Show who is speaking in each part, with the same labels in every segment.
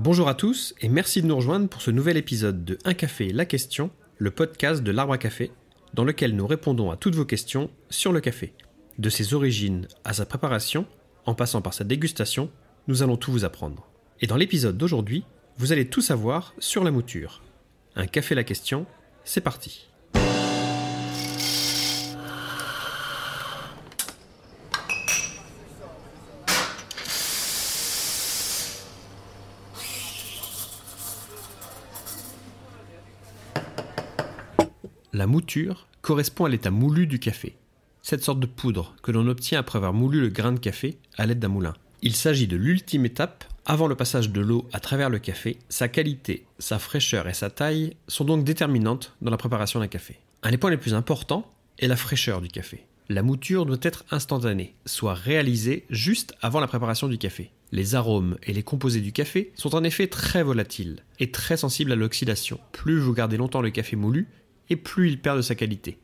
Speaker 1: Bonjour à tous et merci de nous rejoindre pour ce nouvel épisode de Un café, la question, le podcast de l'arbre à café, dans lequel nous répondons à toutes vos questions sur le café. De ses origines à sa préparation, en passant par sa dégustation, nous allons tout vous apprendre. Et dans l'épisode d'aujourd'hui, vous allez tout savoir sur la mouture. Un café, la question, c'est parti. La mouture correspond à l'état moulu du café, cette sorte de poudre que l'on obtient après avoir moulu le grain de café à l'aide d'un moulin. Il s'agit de l'ultime étape avant le passage de l'eau à travers le café. Sa qualité, sa fraîcheur et sa taille sont donc déterminantes dans la préparation d'un café. Un des points les plus importants est la fraîcheur du café. La mouture doit être instantanée, soit réalisée juste avant la préparation du café. Les arômes et les composés du café sont en effet très volatiles et très sensibles à l'oxydation. Plus vous gardez longtemps le café moulu, et plus il perd de sa qualité.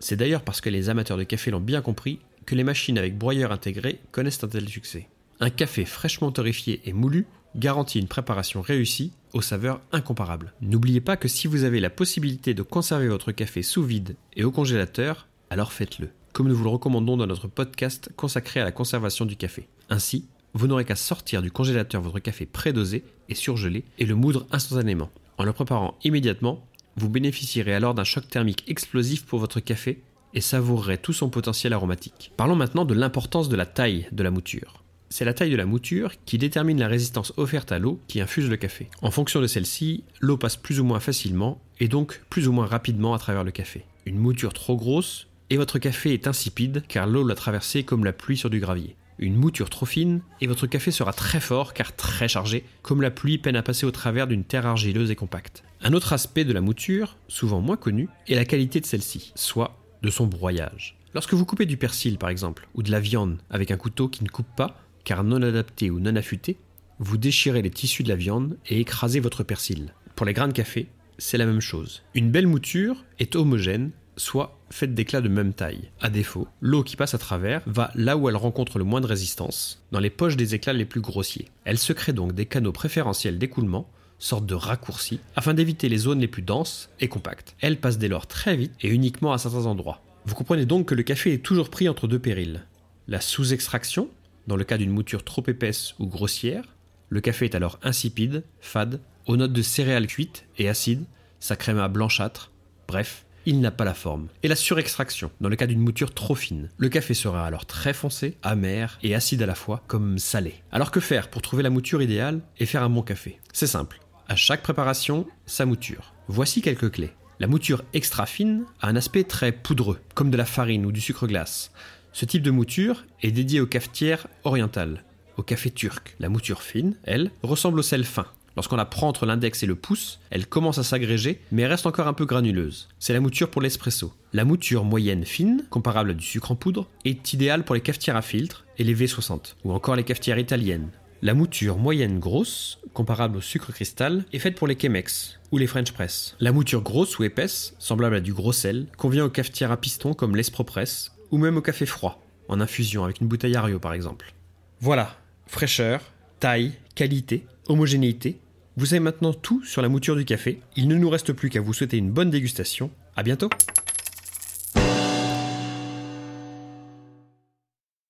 Speaker 1: C'est d'ailleurs parce que les amateurs de café l'ont bien compris que les machines avec broyeur intégré connaissent un tel succès. Un café fraîchement torréfié et moulu garantit une préparation réussie aux saveurs incomparables. N'oubliez pas que si vous avez la possibilité de conserver votre café sous vide et au congélateur, alors faites-le, comme nous vous le recommandons dans notre podcast consacré à la conservation du café. Ainsi, vous n'aurez qu'à sortir du congélateur votre café prédosé et surgelé et le moudre instantanément. En le préparant immédiatement, vous bénéficierez alors d'un choc thermique explosif pour votre café et savourerez tout son potentiel aromatique. Parlons maintenant de l'importance de la taille de la mouture. C'est la taille de la mouture qui détermine la résistance offerte à l'eau qui infuse le café. En fonction de celle-ci, l'eau passe plus ou moins facilement et donc plus ou moins rapidement à travers le café. Une mouture trop grosse et votre café est insipide car l'eau l'a traversé comme la pluie sur du gravier une mouture trop fine, et votre café sera très fort car très chargé, comme la pluie peine à passer au travers d'une terre argileuse et compacte. Un autre aspect de la mouture, souvent moins connu, est la qualité de celle-ci, soit de son broyage. Lorsque vous coupez du persil par exemple, ou de la viande avec un couteau qui ne coupe pas, car non adapté ou non affûté, vous déchirez les tissus de la viande et écrasez votre persil. Pour les grains de café, c'est la même chose. Une belle mouture est homogène soit faites d'éclats de même taille. À défaut, l'eau qui passe à travers va là où elle rencontre le moins de résistance, dans les poches des éclats les plus grossiers. Elle se crée donc des canaux préférentiels d'écoulement, sorte de raccourcis, afin d'éviter les zones les plus denses et compactes. Elle passe dès lors très vite et uniquement à certains endroits. Vous comprenez donc que le café est toujours pris entre deux périls. La sous-extraction, dans le cas d'une mouture trop épaisse ou grossière, le café est alors insipide, fade, aux notes de céréales cuites et acides, sa crème à blanchâtre, bref, il n'a pas la forme. Et la surextraction, dans le cas d'une mouture trop fine. Le café sera alors très foncé, amer et acide à la fois, comme salé. Alors que faire pour trouver la mouture idéale et faire un bon café? C'est simple. À chaque préparation, sa mouture. Voici quelques clés. La mouture extra fine a un aspect très poudreux, comme de la farine ou du sucre glace. Ce type de mouture est dédié aux cafetières orientales, au café turc. La mouture fine, elle, ressemble au sel fin, Lorsqu'on la prend entre l'index et le pouce, elle commence à s'agréger, mais reste encore un peu granuleuse. C'est la mouture pour l'espresso. La mouture moyenne fine, comparable à du sucre en poudre, est idéale pour les cafetières à filtre et les V60, ou encore les cafetières italiennes. La mouture moyenne grosse, comparable au sucre cristal, est faite pour les Chemex ou les French Press. La mouture grosse ou épaisse, semblable à du gros sel, convient aux cafetières à piston comme l'Espropress ou même au café froid, en infusion avec une bouteille Ario par exemple. Voilà, fraîcheur, taille, qualité, homogénéité, vous savez maintenant tout sur la mouture du café. Il ne nous reste plus qu'à vous souhaiter une bonne dégustation. À bientôt!